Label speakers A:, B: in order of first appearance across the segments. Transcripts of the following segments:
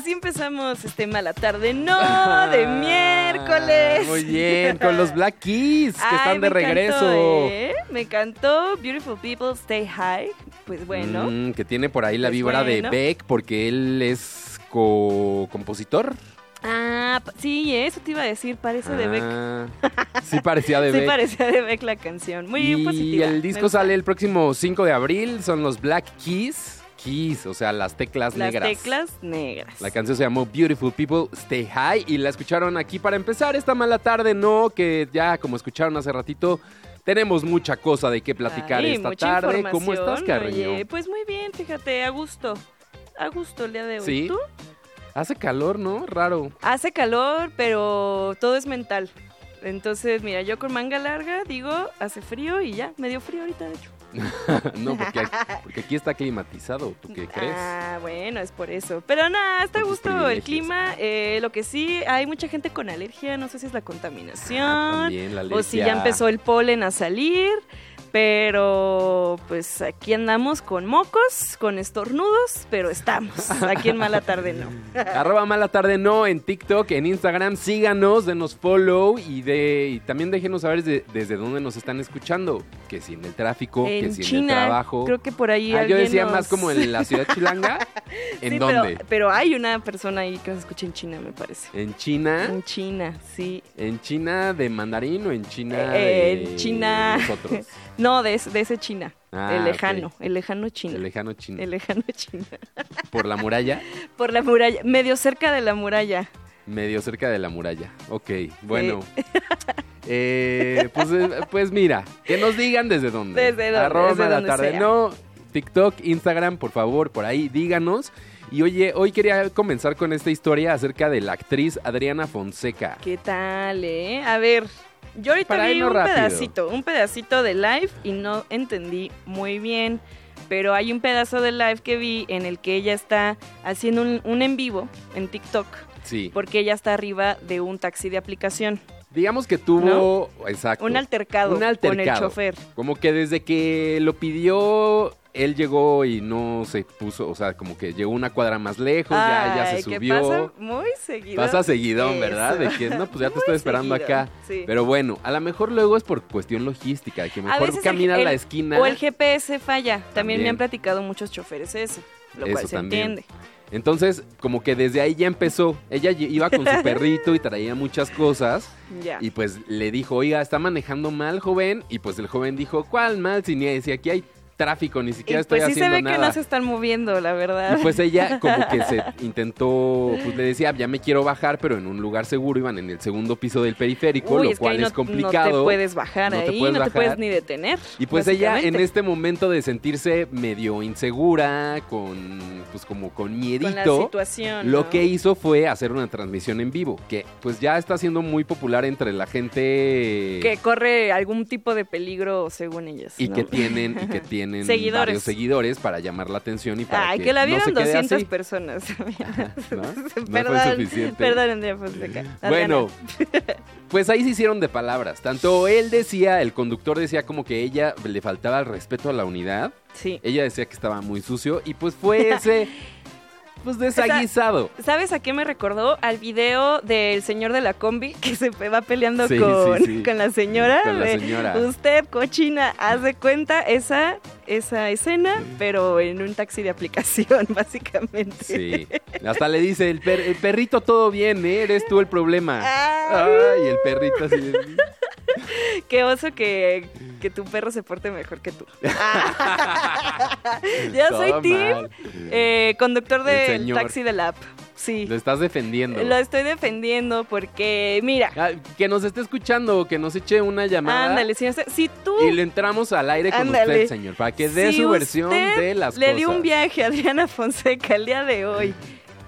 A: Así empezamos este mala tarde, no, de miércoles.
B: Muy bien, con los Black Keys que
A: Ay,
B: están de
A: me
B: regreso.
A: ¿eh? Me encantó Beautiful People Stay High. Pues bueno.
B: Mm, que tiene por ahí la
A: Pues
B: vibra
A: bueno.
B: de Beck porque él es co-compositor.
A: Ah, pa- sí, eso te iba a decir, parece de Beck.
B: Ah, Sí parecía de
A: Sí
B: Beck.
A: parecía de Beck la canción. Muy
B: y
A: positiva.
B: el
A: me
B: disco sale el próximo 5 de abril, son los Black Keys. O sea, las teclas
A: Las
B: negras.
A: teclas negras.
B: La canción se llamó Beautiful People Stay High y la escucharon aquí para empezar esta mala tarde, ¿no? Que ya como escucharon hace ratito, tenemos mucha cosa de qué platicar
A: Ay,
B: esta tarde. ¿Cómo estás, Carreño?
A: oye, pues muy bien, fíjate, a gusto. A gusto el día de hoy.
B: Sí.
A: ¿Tú?
B: Hace calor, ¿no? Raro.
A: Hace calor, pero todo es mental. Entonces, mira, yo con manga larga digo, hace frío y ya, medio frío ahorita, de hecho.
B: no, porque aquí, porque aquí está climatizado, ¿tú qué crees?
A: Ah, bueno, es por eso. Pero nada, está a gusto el clima. eh, lo que sí, hay mucha gente con alergia, no sé si es la contaminación.
B: Ah, también la
A: o si ya empezó el polen a salir. Pero pues aquí andamos con mocos, con estornudos, pero estamos. Aquí en Mala Tarde no.
B: Arroba mala tarde no en TikTok, en Instagram, síganos, denos follow y de y también déjenos saber de- desde dónde nos están escuchando, que si en el tráfico, que si en el trabajo.
A: creo que por ahí
B: Ah, yo decía
A: nos-
B: más como en la ciudad chilanga. ¿En
A: Sí,
B: dónde?
A: Pero, pero hay una persona ahí que nos escucha en China, me parece.
B: ¿En China?
A: En China, sí.
B: ¿En China de mandarín o en China
A: Eh,
B: de
A: en China.
B: nosotros?
A: No, de, ese- de ese China.
B: Ah,
A: el lejano, el lejano China.
B: El lejano China.
A: El lejano China.
B: Por la muralla,
A: Por la muralla, medio cerca de la muralla.
B: medio cerca de la muralla. Ok, bueno. Eh, pues, eh, pues mira, que nos digan desde dónde.
A: Desde dónde,
B: Arroba
A: desde
B: mala
A: donde
B: tarde.
A: sea.
B: No, TikTok, Instagram, por favor, por ahí, díganos. Y oye, hoy quería comenzar con esta historia acerca de la actriz Adriana Fonseca.
A: ¿Qué tal, eh? A ver, yo ahorita
B: Para
A: vi un
B: rápido.
A: pedacito, un pedacito de live y no entendí muy bien. Pero hay un pedazo de live que vi en el que ella está haciendo un, un en vivo en TikTok.
B: Sí.
A: Porque ella está arriba de un taxi de aplicación.
B: Digamos que tuvo. Exacto.
A: Un altercado,
B: Un
A: con el
B: altercado.
A: chofer.
B: Como que desde que lo pidió, él llegó y no se puso, o sea, como que llegó una cuadra más lejos, ya, ya se
A: Ay, que
B: subió.
A: pasa muy seguido.
B: Pasa seguidón, ¿verdad? De
A: Eso.
B: que no, pues ya te
A: Muy
B: estoy esperando
A: seguido,
B: acá.
A: sí.
B: Pero bueno, a lo mejor luego es por cuestión logística, de que mejor
A: el-
B: camina a la
A: el-
B: esquina.
A: O el GPS falla. También,
B: También.
A: me han platicado muchos choferes eso. Lo
B: Eso
A: cual se
B: también.
A: entiende.
B: Entonces, como que desde ahí ya empezó. Ella iba con su perrito y traía muchas cosas.
A: Ya.
B: Y pues le dijo, oiga, está manejando mal, joven. Y pues el joven dijo, ¿cuál mal? Si, ni, si aquí hay tráfico, ni
A: Y
B: siquiera
A: pues
B: estoy
A: sí se
B: haciendo
A: ve
B: nada.
A: que no se están moviendo, la verdad.
B: Y pues ella como que se intentó, pues le decía, ya me quiero bajar, pero en un lugar seguro, iban en el segundo piso del periférico,
A: Uy,
B: lo
A: es que
B: cual
A: no,
B: es complicado.
A: No te puedes bajar
B: No te
A: ahí,
B: puedes
A: no te puedes ni detener.
B: Y pues ella en este momento de sentirse medio insegura, con pues como con
A: Con la
B: miedito,
A: situación.
B: lo
A: ¿no?
B: que hizo fue hacer una transmisión en vivo, que pues ya está siendo muy popular entre la gente
A: Que corre algún tipo de peligro, según ellas.
B: y que tienen y que tienen
A: Seguidores.
B: varios seguidores para llamar la atención y para
A: Ay,
B: que,
A: que, la
B: no
A: vieron
B: se quede
A: 200
B: así.
A: personas.
B: ¿No? No fue
A: perdón,
B: suficiente.
A: perdón, Andrea Fonseca.
B: Bueno, pues ahí se hicieron de palabras. Tanto él decía, el conductor decía como que ella le faltaba el respeto a la unidad.
A: Sí.
B: Ella decía que estaba muy sucio y pues fue ese, pues desaguisado.
A: ¿Sabes a qué me recordó? Al video del señor de la combi que se va peleando
B: Sí,
A: con,
B: sí, sí.
A: con la señora.
B: Con la
A: de,
B: señora.
A: Usted, cochina, haz de cuenta esa, esa escena, pero en un taxi de aplicación, básicamente.
B: Sí. Hasta le dice, el, per- el perrito todo bien, ¿eh? Eres tú el problema.
A: Ay.
B: Ay, el perrito así. de-
A: Qué oso que, que tu perro se porte mejor que tú. Yo soy
B: Todo
A: Tim, eh, conductor
B: El
A: del
B: señor.
A: taxi del app. Sí.
B: Lo estás defendiendo.
A: Lo estoy defendiendo porque, mira,
B: Ah, que nos esté escuchando, que nos eche una llamada.
A: ándale, si, si tú
B: Y le entramos al aire con
A: Ándale.
B: usted, señor, para que dé
A: si
B: su versión de las
A: le
B: cosas.
A: dio un viaje a Adriana Fonseca el día de hoy.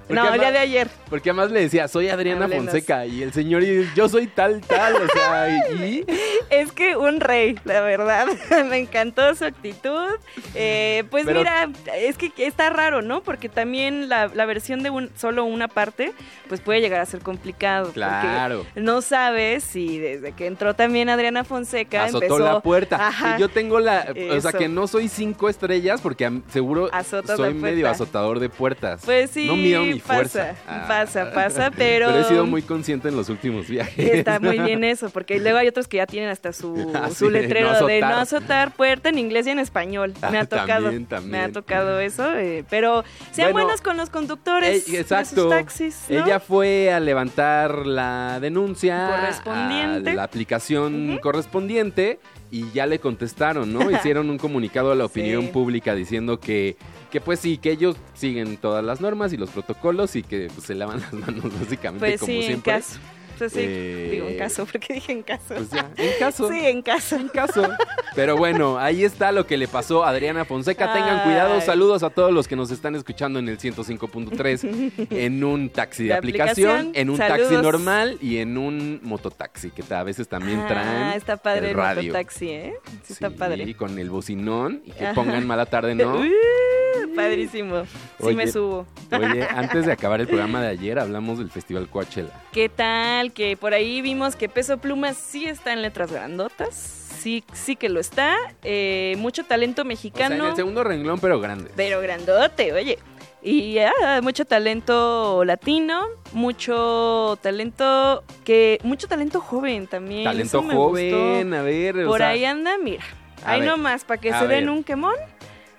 B: Porque
A: no, el día de ayer.
B: Porque además le decía, soy Adriana
A: Háblenos.
B: Fonseca. Y el señor, y yo soy tal, tal. O sea, y.
A: Es que un rey, la verdad. Me encantó su actitud. Eh, pues
B: Pero-
A: mira, es que está raro, ¿no? Porque también la, la versión de un, solo una parte, pues puede llegar a ser complicado.
B: Claro.
A: No sabes si desde que entró también Adriana Fonseca
B: Azotó
A: empezó...
B: la puerta.
A: Ajá.
B: Y yo tengo la. O sea, que no soy cinco estrellas porque seguro
A: Azotas
B: soy medio azotador de puertas.
A: Pues sí.
B: No mido ni mi fuerza. Ah.
A: pasa, pasa, pero...
B: Pero he sido muy consciente en los últimos viajes.
A: Está muy bien eso, porque luego hay otros que ya tienen hasta su,
B: Ah,
A: su
B: sí,
A: letrero
B: no
A: de no
B: azotar.
A: puerta en inglés y en español. Me
B: Ah,
A: ha tocado.
B: también, también.
A: Me ha tocado eso, eh, pero sean
B: Bueno,
A: buenos con los conductores
B: Eh,
A: de sus taxis, ¿no?
B: Ella fue a levantar la denuncia
A: Correspondiente.
B: a la aplicación correspondiente y ya le contestaron, ¿no? Hicieron un comunicado a la opinión
A: Sí.
B: pública diciendo que, que pues sí, que ellos siguen todas las normas y los protocolos y que pues, se lavan las manos básicamente
A: Pues
B: como
A: sí, en
B: siempre.
A: caso. Pues sí,
B: Eh,
A: digo en caso, porque dije en caso.
B: Pues ya, en caso.
A: Sí, en caso.
B: En caso. Pero bueno, ahí está lo que le pasó a Adriana Fonseca. Tengan cuidado. Saludos a todos los que nos están escuchando en el 105.3 en un taxi de,
A: De
B: aplicación,
A: aplicación.
B: en un
A: Saludos.
B: taxi normal y en un mototaxi, que a veces también
A: Ah,
B: traen
A: está padre
B: el radio.
A: mototaxi, ¿eh? Sí, está
B: Sí,
A: padre.
B: con el bocinón y que pongan mala tarde, ¿no?
A: Padrísimo. Sí
B: Oye.
A: me subo.
B: Oye, antes de acabar el programa de ayer hablamos del Festival Coachella.
A: ¿Qué tal? Que por ahí vimos que Peso Pluma sí está en letras grandotas. Sí, sí que lo está. Eh, mucho talento
B: O sea,
A: mexicano.
B: en el segundo renglón, pero grande.
A: Pero grandote, oye. Y ah, mucho talento latino, mucho talento que mucho talento joven también.
B: Talento joven,
A: gustó.
B: a ver. o
A: Por
B: sea,
A: ahí anda, mira. Ahí
B: ver,
A: nomás, para que se den
B: ver.
A: un quemón.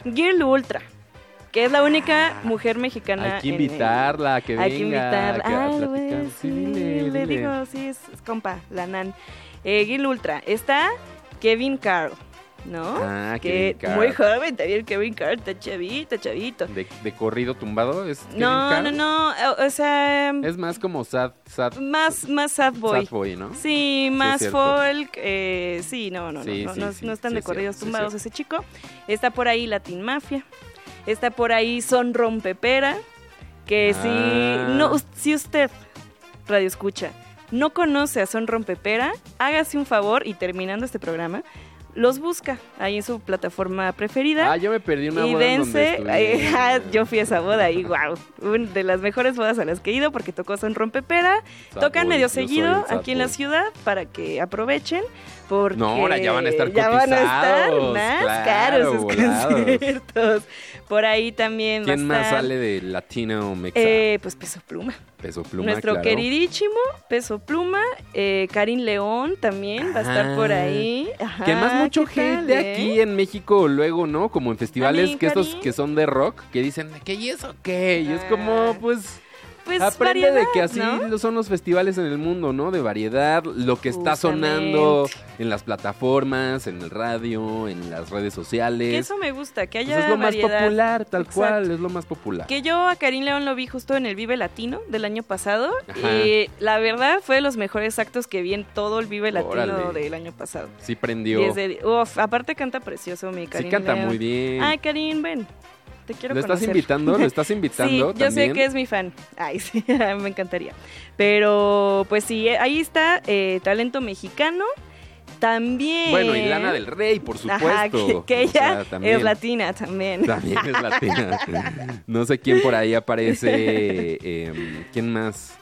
A: Girl Ultra, que es la única mujer mexicana.
B: Hay que
A: en
B: invitarla a que
A: hay
B: venga.
A: que invitarla.
B: que
A: Ah, güey,
B: Sí,
A: sí,
B: dile,
A: le
B: dile.
A: digo, sí, es, es compa, la nan. Eh, Gil Ultra. Está Kevin Carl, ¿no?
B: Ah,
A: que
B: Kevin Carl.
A: muy joven también Kevin Carl, está chavito, chavito.
B: De, de corrido tumbado es Kevin
A: No, no, no, o, o sea,
B: Es más como sad, sad,
A: más, más sad boy.
B: sad boy, ¿no?
A: Sí, más
B: cierto.
A: folk, eh, sí, no, no,
B: Sí,
A: no,
B: sí,
A: no,
B: sí,
A: no están
B: sí,
A: de corridos
B: sí,
A: tumbados
B: es
A: ese chico. Está por ahí Latin Mafia, está por ahí Son Rompepera, que
B: Ah.
A: si, no, us- si usted, radio escucha, no conoce a Son Rompepera, hágase un favor y terminando este programa, los busca ahí en su plataforma preferida.
B: Ah, yo me perdí una
A: y
B: boda en donde
A: dense,
B: estuve.
A: ah, yo fui a esa boda y wow, una de las mejores bodas a las que he ido porque tocó Son Rompepera, tocan medio seguido aquí en la ciudad para que aprovechen. Porque
B: No, ahora ya van a estar
A: ya van a estar más
B: claro,
A: caros sus
B: volados.
A: conciertos. Por ahí también
B: ¿Quién
A: va a
B: más sale de Latino Mexa?
A: eh, pues Peso Pluma.
B: Peso Pluma,
A: Nuestro
B: claro.
A: queridísimo Peso Pluma. Eh, Karin León también va a estar por
B: Ah,
A: ahí. Ajá,
B: Que además mucho
A: ¿qué tal,
B: gente
A: eh?
B: aquí en México luego, ¿no? Como en festivales que estos
A: Karin.
B: que son de rock, que dicen, ¿qué y eso qué? Y es
A: Ah.
B: como, pues,
A: Pues
B: aprende de que así son los festivales en el mundo, ¿no? De variedad, lo que está sonando en las plataformas, en el radio, en las redes sociales.
A: Que eso me gusta, que
B: Pues
A: haya
B: es lo más popular, tal
A: Exacto.
B: cual, es lo más popular.
A: Que yo a Karim León lo vi justo en el Vive Latino del año pasado
B: Ajá.
A: y la verdad fue de los mejores actos que vi en todo el Vive Latino
B: Órale.
A: del año pasado.
B: Sí prendió.
A: 10 de di- Uf, aparte canta precioso mi
B: Sí
A: Karim
B: canta
A: León.
B: muy bien.
A: Ay, Karim, ven. Te quiero
B: ¿Lo estás invitando? ¿Lo estás invitando
A: Sí, yo sé que es mi fan. Ay, sí, me encantaría. Pero, pues sí, eh, ahí está, eh, talento mexicano. También.
B: Bueno, y Lana del Rey, por supuesto.
A: Ajá, que, ella
B: sea, también.
A: es latina también.
B: También es latina. No sé quién por ahí aparece. em, ¿Quién más?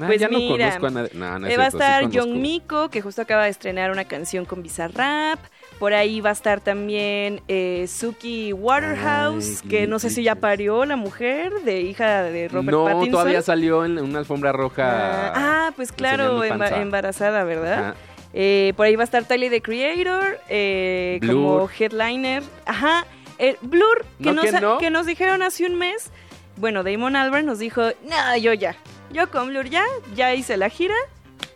B: Ah,
A: Pues
B: ya no conozco a nadie. No, no es
A: Eh, va a
B: sí
A: estar
B: conozco.
A: John Miko, que justo acaba de estrenar una canción con Bizarrap. Por ahí va a estar también eh, Suki Waterhouse,
B: Ay,
A: que no sé si ya parió la mujer de hija de Robert
B: No,
A: Pattinson.
B: todavía salió en una alfambra roja.
A: Ah, ah, pues claro, emba- embarazada, ¿verdad?
B: Ajá.
A: Eh, por ahí va a estar Tyler, the Creator, eh, como headliner. Ajá, eh, Blur, que,
B: ¿No
A: nos,
B: que no?
A: que nos dijeron hace un mes. Bueno, Damon Albarn nos dijo, no, yo ya. Yo con Blur ya, ya hice la gira.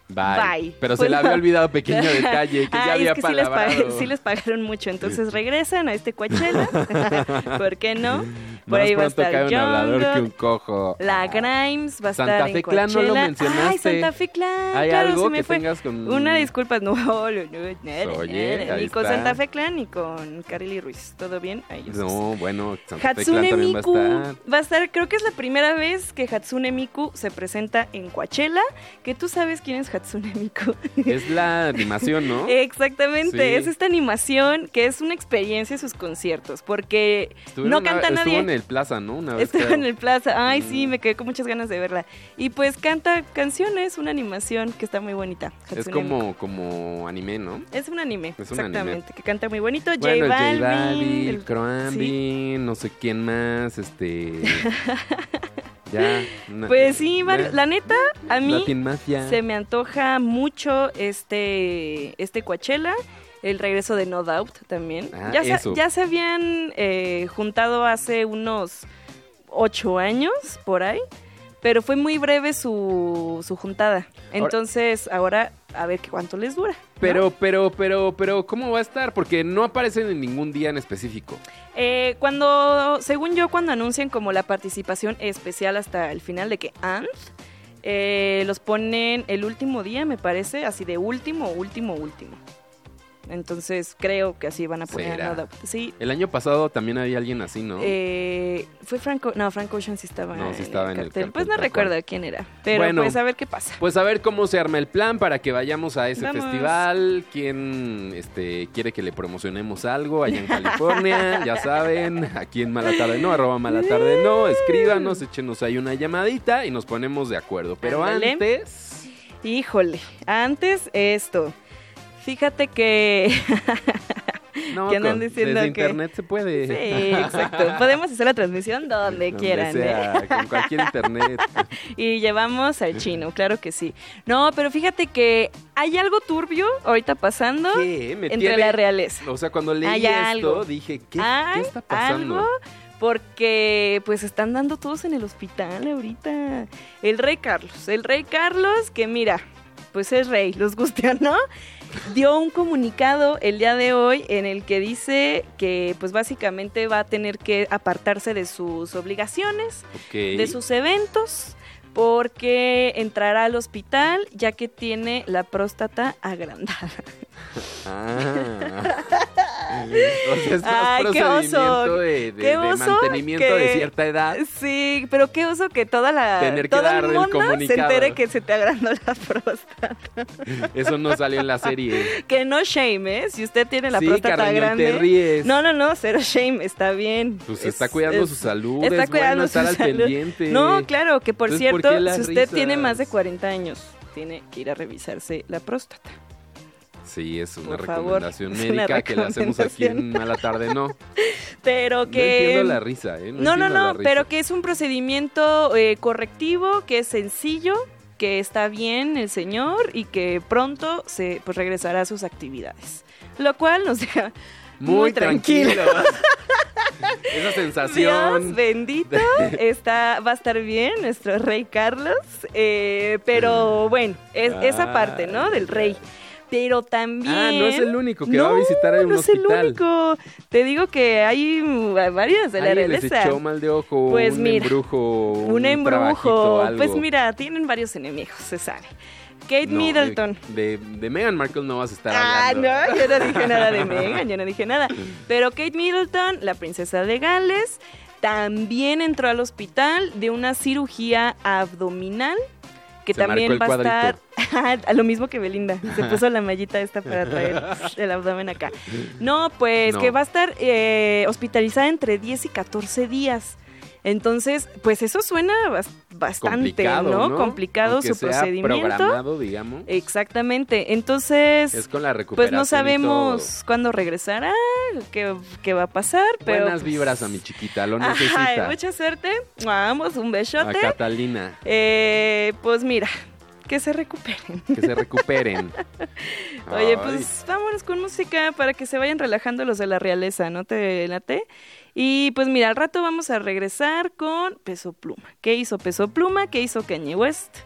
B: Bye.
A: Bye.
B: Pero
A: Pues
B: se le había olvidado pequeño detalle que ya
A: Ay,
B: había
A: es que sí les,
B: palabrado.
A: pag- sí les pagaron mucho, entonces regresan a este Coachella. ¿Por qué no? Por
B: Más
A: ahí va a estar
B: cae un hablador que un cojo.
A: la Grimes va a
B: Santa
A: estar en
B: Fe Clan, no lo
A: Coachella.
B: mencionaste.
A: Ay, Santa Fe Clan,
B: ¿Hay
A: claro,
B: algo
A: se me
B: que
A: fue.
B: tengas con...?
A: Una disculpa, no, no, no, nada,
B: Oye,
A: ni con. Santa Fe Clan ni con Carly Ruiz. ¿Todo bien? Ahí estás.
B: No, bueno, Santa Fe Clan
A: Hatsune
B: también
A: Miku
B: va a estar.
A: va a estar, creo que es la primera vez que Hatsune Miku se presenta en Coachella. Que tú sabes quién es Hatsune Miku.
B: Es la animación, ¿no?
A: Exactamente,
B: Sí.
A: es esta animación que es una experiencia sus conciertos, porque no
B: una-
A: canta
B: estuvo
A: nadie.
B: en el Plaza, ¿no? Una vez.
A: Estuvo
B: creo.
A: en el plaza. Ay, sí, me quedé con muchas ganas de verla. Y pues canta canciones, una animación que está muy bonita.
B: Es
A: Miku.
B: como, como anime, ¿no?
A: Es un anime,
B: Es un anime.
A: exactamente, que canta muy bonito.
B: Bueno,
A: J
B: J
A: Balvin.
B: Balvin,
A: el-
B: Croambin, no sé quién más, este... Ya. una-
A: Pues sí, Mario, la neta, a mí se me antoja mucho este, este Coachella. El regreso de No Doubt también.
B: Ah,
A: ya, se, ya se habían eh, juntado hace unos ocho años por ahí, pero fue muy breve su, su juntada. Entonces, ahora a ver qué cuánto les dura. ¿no?
B: Pero, pero, pero, pero, ¿cómo va a estar? Porque no aparecen en ningún día en específico.
A: Eh, cuando, según yo, cuando anuncian como la participación especial hasta el final de que Ant, eh, los ponen el último día, me parece, así de último, último, último. Entonces creo que así van a poner
B: ¿Será?
A: a No Doubt. Sí.
B: El año pasado también había alguien así, ¿no?
A: eh, fue Franco, no, Frank Ocean sí estaba,
B: No, sí
A: en,
B: estaba
A: el
B: en el
A: cartel.
B: cartel,
A: Pues no recuerdo quién era, pero
B: Bueno.
A: pues a ver qué pasa.
B: Pues a ver cómo se arma el plan para que vayamos a ese
A: Vamos.
B: festival. ¿Quién este, quiere que le promocionemos algo allá en California? ya saben, aquí en Malatarde no, arroba Malatarde no. Escríbanos, échenos ahí una llamadita y nos ponemos de acuerdo. Pero antes...
A: Híjole, antes esto. Fíjate que
B: No,
A: ¿Qué andan diciendo
B: desde
A: que-
B: internet se puede.
A: Sí, exacto. Podemos hacer la transmisión donde,
B: Donde
A: quieran. ¿eh?
B: con cualquier internet.
A: Y llevamos al chino, claro que sí. No, pero fíjate que hay algo turbio ahorita pasando entre
B: tiene-
A: la realeza.
B: O sea, cuando leí
A: Hay
B: esto,
A: algo.
B: dije, ¿qué, qué está pasando?
A: algo porque pues están dando todos en el hospital ahorita. El rey Carlos, el rey Carlos que mira, pues es rey, los guste o no, dio un comunicado el día de hoy en el que dice que pues básicamente va a tener que apartarse de sus obligaciones de sus eventos porque entrará al hospital ya que tiene la próstata agrandada.
B: Ah. O sea, es más
A: Ay, qué oso.
B: de, de-
A: Qué
B: de
A: oso
B: mantenimiento de
A: que-
B: cierta edad.
A: Sí, pero qué oso que toda la
B: Tener que
A: todo
B: dar
A: el
B: el
A: mundo se
B: comunicado.
A: entere que se te agrandó la próstata.
B: Eso no salió en la serie.
A: Que no shame, ¿eh? Si usted tiene la
B: sí,
A: próstata
B: Carreño,
A: grande.
B: te ríes.
A: No, no, no, cero shame, está bien.
B: Pues
A: Es-
B: está cuidando
A: es-
B: su salud,
A: está
B: es
A: cuidando
B: bueno estar
A: su
B: al
A: salud.
B: pendiente.
A: No, claro, que por
B: Entonces, ¿por
A: cierto,
B: las
A: si usted
B: risas?
A: tiene más de 40 años, tiene que ir a revisarse la próstata.
B: Sí, es una
A: Por favor,
B: recomendación
A: una
B: médica que la hacemos aquí en
A: recomendación.
B: Mala Tarde, no.
A: Pero
B: No
A: que...
B: entiendo la risa, ¿eh?
A: No, no,
B: la
A: no, pero que es un procedimiento eh, correctivo, que es sencillo, que está bien el señor y que pronto se pues regresará a sus actividades. Lo cual nos deja
B: Muy,
A: muy
B: tranquilo.
A: tranquilo.
B: Esa
A: Dios
B: sensación.
A: bendito, está, va a estar bien nuestro rey Carlos, eh, pero bueno, es esa parte, ¿no? Del rey. Pero también...
B: Ah, no es el único que va a visitar en un
A: no es el
B: hospital.
A: único. Te digo que hay varias de la
B: Alguien les
A: realeza.
B: echó mal de ojo,
A: Pues
B: un
A: mira,
B: embrujo,
A: Un
B: trabajito,
A: embrujo.
B: algo.
A: Pues mira, tienen varios enemigos, se sabe. Kate
B: No,
A: Middleton.
B: De, de, de Meghan Markle no vas a estar
A: Ah,
B: hablando.
A: no, yo no dije nada de Meghan, yo no dije nada. Pero Kate Middleton, la princesa de Gales, también entró al hospital de una cirugía abdominal que
B: Se
A: también va a estar
B: cuadrito.
A: a lo mismo que Belinda. Se puso la mallita esta para traer el abdomen acá. No, pues
B: No.
A: que va a estar eh, hospitalizada entre 10 y 14 días. Entonces, pues eso suena bas- bastante,
B: Complicado,
A: ¿no?
B: ¿no?
A: Complicado
B: Aunque
A: su
B: sea
A: procedimiento.
B: programado, digamos.
A: Exactamente. Entonces,
B: Es con la
A: pues
B: recuperación
A: no
B: y
A: sabemos cuándo regresará, qué, qué va a pasar, pero...
B: Buenas vibras a mi chiquita, lo necesita.
A: mucha suerte. Vamos, un
B: a
A: besote.
B: Catalina,
A: Eh, pues mira, que se recuperen.
B: que se recuperen.
A: Oye,
B: Ay,
A: pues vámonos con música para que se vayan relajando los de la realeza, ¿no te late? Y pues mira, al rato vamos a regresar con Peso Pluma. ¿Qué hizo Peso Pluma? ¿Qué hizo Kanye West?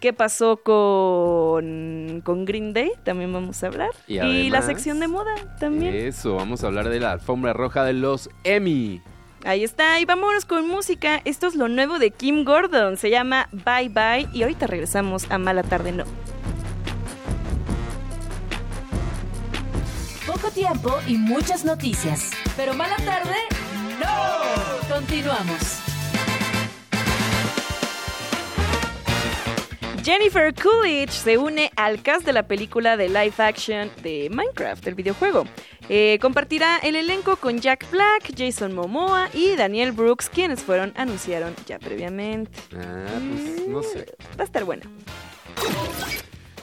A: ¿Qué pasó con, con Green Day? También vamos a hablar.
B: Y
A: la sección de moda también.
B: Eso, vamos a hablar de la alfombra roja de los Emmy.
A: Ahí está, y vámonos con música. Esto es lo nuevo de Kim Gordon. Se llama Bye Bye. Y ahorita regresamos a Mala Tarde No.
C: Poco tiempo y muchas noticias. Pero mala tarde, no. Continuamos.
A: Jennifer Coolidge se une al cast de la película de live action de Minecraft, el videojuego. Eh, compartirá el elenco con Jack Black, Jason Momoa y Daniel Brooks, quienes fueron anunciaron ya previamente.
B: Ah, pues no sé.
A: Va a estar bueno.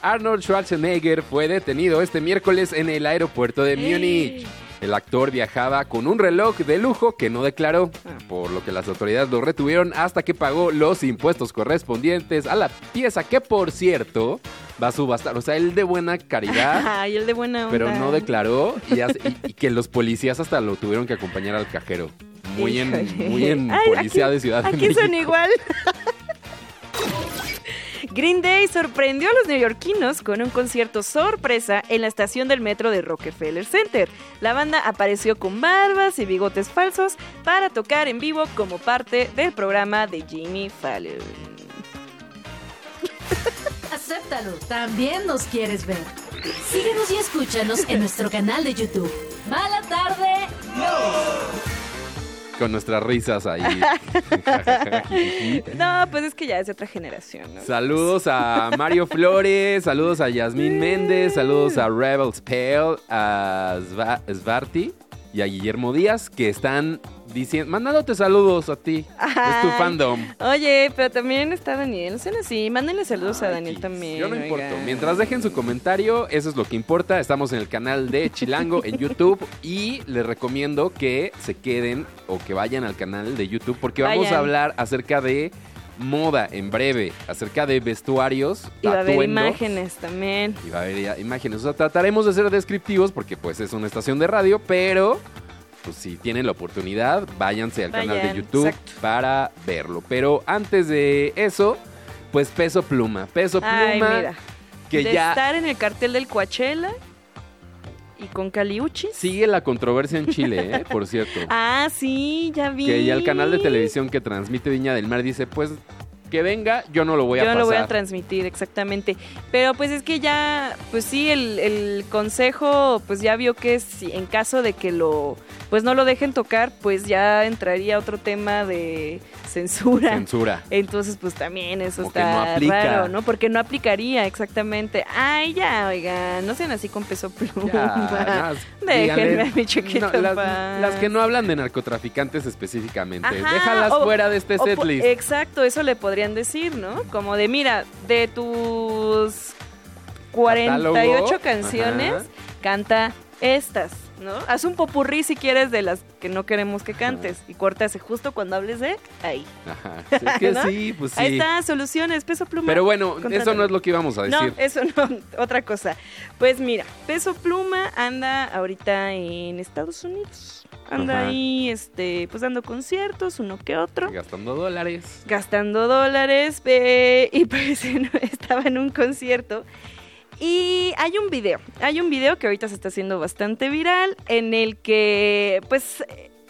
B: Arnold Schwarzenegger fue detenido este miércoles en el aeropuerto de Múnich. El actor viajaba con un reloj de lujo que no declaró, por lo que las autoridades lo retuvieron hasta que pagó los impuestos correspondientes a la pieza que, por cierto, va a subastar. O sea, él de buena caridad,
A: Ay, el de buena onda.
B: pero no declaró y, hace- y- y que los policías hasta lo tuvieron que acompañar al cajero. Muy en, muy en
A: Ay,
B: policía
A: aquí-
B: de Ciudad de
A: Aquí
B: México.
A: son igual. Green Day sorprendió a los neoyorquinos con un concierto sorpresa en la estación del metro de Rockefeller Center. La banda apareció con barbas y bigotes falsos para tocar en vivo como parte del programa de Jimmy Fallon.
C: Acéptalo, también nos quieres ver. Síguenos y escúchanos en nuestro canal de YouTube. Mala tarde,
B: Con nuestras risas ahí.
A: No, pues es que ya es de otra generación, ¿no?
B: Saludos a Mario Flores, saludos a Yasmín Méndez, saludos a Rebel Spell, a Sva- Svarti y a Guillermo Díaz que están diciendo, mandándote saludos a ti. Es tu
A: Ay.
B: fandom.
A: Oye, pero también está Daniel. Sean así. Mándenle saludos a
B: Ay,
A: Daniel también.
B: Yo no
A: oigan.
B: importo. Mientras dejen su comentario, eso es lo que importa. Estamos en el canal de Chilango en YouTube y les recomiendo que se queden o que vayan al canal de YouTube porque vamos a hablar acerca de moda en breve, acerca de vestuarios,
A: Y va a haber imágenes también.
B: Y va a haber ya imágenes. O sea, trataremos de ser descriptivos porque pues es una estación de radio, pero pues si tienen la oportunidad, váyanse al canal de YouTube
A: exacto.
B: para verlo. Pero antes de eso, pues peso pluma. Peso pluma
A: Ay, mira.
B: que
A: de
B: ya
A: estar en el cartel del Coachella y con Caliuchis.
B: sigue la controversia en Chile, ¿eh? por cierto.
A: Ah, sí, ya vi.
B: que ya el canal de televisión que transmite Viña del Mar dice, pues que venga, yo no lo voy a
A: Yo no
B: pasar.
A: lo voy a transmitir, exactamente. Pero pues es que ya, pues sí, el, el consejo pues ya vio que si en caso de que lo, pues no lo dejen tocar, pues ya entraría otro tema de censura.
B: Censura.
A: Entonces, pues también eso
B: Como
A: está
B: no aplica.
A: raro, ¿no? Porque no aplicaría exactamente. Ay, ya, oigan, no sean así con peso pluma.
B: Ya,
A: Déjenme
B: díganle-
A: a mi chiquito
B: No, las, las que no hablan de narcotraficantes especamente.
A: Ajá,
B: Déjalas
A: o-
B: fuera de este setlist.
A: Exacto, eso le podrían decir, ¿no? Como de, mira, de tus 48
B: Catálogo,
A: canciones,
B: ajá.
A: canta estas, ¿no? Haz un popurrí si quieres de las que no queremos que cantes y córtase justo cuando hables de ahí.
B: Ajá. Es que
A: ¿No?
B: sí, pues sí.
A: Ahí está, soluciones, peso pluma.
B: Pero bueno, eso no es lo que íbamos a
A: No,
B: decir.
A: eso no, otra cosa. Pues mira, Peso Pluma anda ahorita en Estados Unidos. Anda
B: Ajá.
A: ahí, este, pues dando conciertos, uno que otro.
B: Gastando dólares.
A: gastando dólares eh, y pues estaba en un concierto y hay un video, hay un video que ahorita se está haciendo bastante viral en el que pues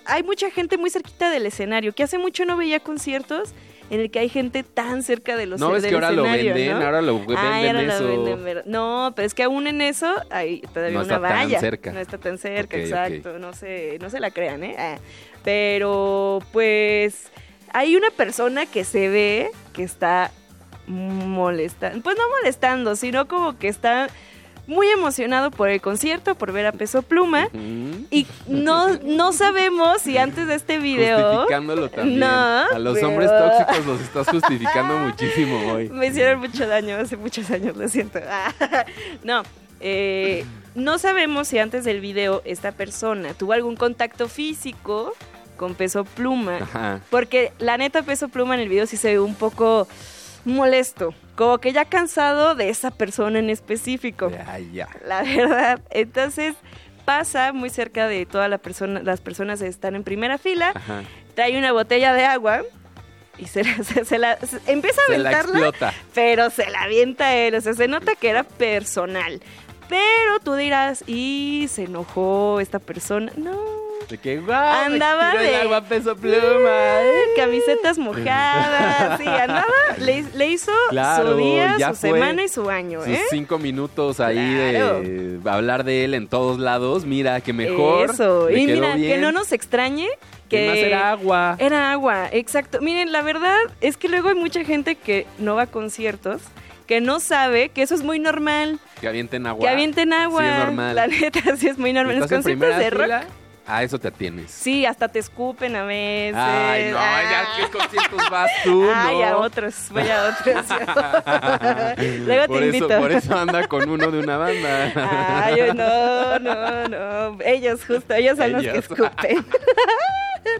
A: hay mucha gente muy cerquita del escenario, que hace mucho no veía conciertos en el que hay gente tan cerca de los
B: No
A: del
B: que ahora lo venden,
A: ¿no?
B: ahora lo venden
A: Ay, ahora lo
B: eso.
A: venden, ver- No, pero es que aún en eso hay todavía
B: No
A: una
B: está tan cerca.
A: No está tan cerca, exacto. No se, no se la crean, ¿eh? Ah, Pero, pues, hay una persona que se ve que está molestando. Pues no molestando, sino como que está muy emocionado por el concierto, por ver a Peso Pluma. Y no, no sabemos si antes de este video...
B: Justificándolo también.
A: No,
B: a los
A: pero-
B: hombres tóxicos los estás justificando muchísimo hoy.
A: Me hicieron mucho daño hace muchos años, lo siento. no, eh, no sabemos si antes del video esta persona tuvo algún contacto físico con peso pluma.
B: Ajá.
A: Porque la neta peso pluma en el video sí se ve un poco molesto. Como que ya cansado de esa persona en específico.
B: Ya, ya.
A: La verdad. Entonces pasa muy cerca de todas la persona, las personas que están en primera fila.
B: Ajá.
A: Trae una botella de agua. Y se la, se- se la- se- empieza a
B: Se la
A: aventarla
B: explota.
A: pero se la avienta él, o sea, se nota que era personal. Pero tú dirás, y se enojó esta persona. No.
B: De que, guau,
A: Andaba de-
B: el agua peso pluma. ¿eh?
A: Camisetas mojadas, sí, andaba, le, le hizo
B: Claro,
A: su día, su semana y su año,
B: Sus
A: ¿eh?
B: cinco minutos ahí
A: Claro.
B: de hablar de él en todos lados. Mira, que mejor.
A: Eso, y mira, que no nos extrañe Que
B: más era agua.
A: Era agua, exacto. Miren, la verdad es que luego hay mucha gente que no va a conciertos, que no sabe que eso es muy normal.
B: Que avienten agua.
A: Que avienten agua.
B: Sí, es normal.
A: La neta, sí es muy normal. Los conciertos de rock.
B: fila, A eso te atienes.
A: Sí, hasta te escupen a veces.
B: Ay, no,
A: Ah.
B: ya qué conciertos vas tú,
A: Ay,
B: ¿no?
A: a otros, voy a otros. Luego
B: por
A: te
B: eso,
A: invito.
B: Por eso anda con uno de una banda.
A: Ay, no, no, no. Ellos, justo, ellos son los que escupen.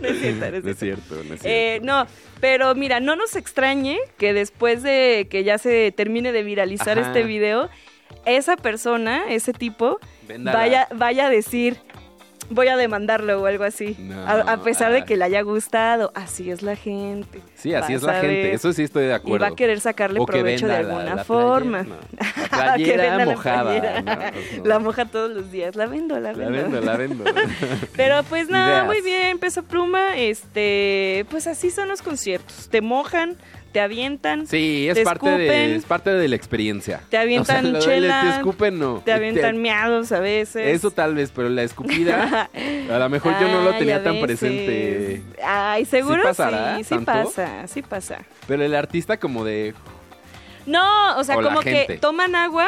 A: no es cierto, no es
B: No es
A: cierto.
B: cierto, no es cierto.
A: Eh, no, pero mira, no nos extrañe que después de que ya se termine de viralizar
B: Ajá.
A: este video, esa persona, ese tipo, vaya, vaya a decir, voy a demandarlo o algo así.
B: No,
A: a, a pesar de
B: ah.
A: que le haya gustado. Así es la gente.
B: Sí, así es la gente. Eso sí estoy de
A: Y
B: acuerdo.
A: va a querer sacarle
B: O que
A: provecho de
B: la-
A: alguna
B: la
A: forma.
B: playera, no. La
A: Que
B: playera
A: venda la
B: mojada.
A: playera.
B: no, pues no.
A: La moja todos los días. La vendo, la
B: La
A: vendo.
B: vendo, la vendo.
A: Pero pues nada,
B: Ideas.
A: muy bien, peso pluma. Este, pues así son los conciertos. Te mojan, te avientan,
B: Sí, es
A: Te
B: parte, de,
A: escupen.
B: es parte de la experiencia.
A: Te avientan
B: lo de
A: chela,
B: Te escupen, no.
A: te avientan miados a veces.
B: Eso tal vez, pero la escupida, a lo mejor yo no lo tenía tan presente.
A: Ay, seguro
B: ¿Sí pasará
A: sí, sí pasa, sí pasa.
B: Pero el artista como de...
A: No, o sea,
B: O
A: como que toman agua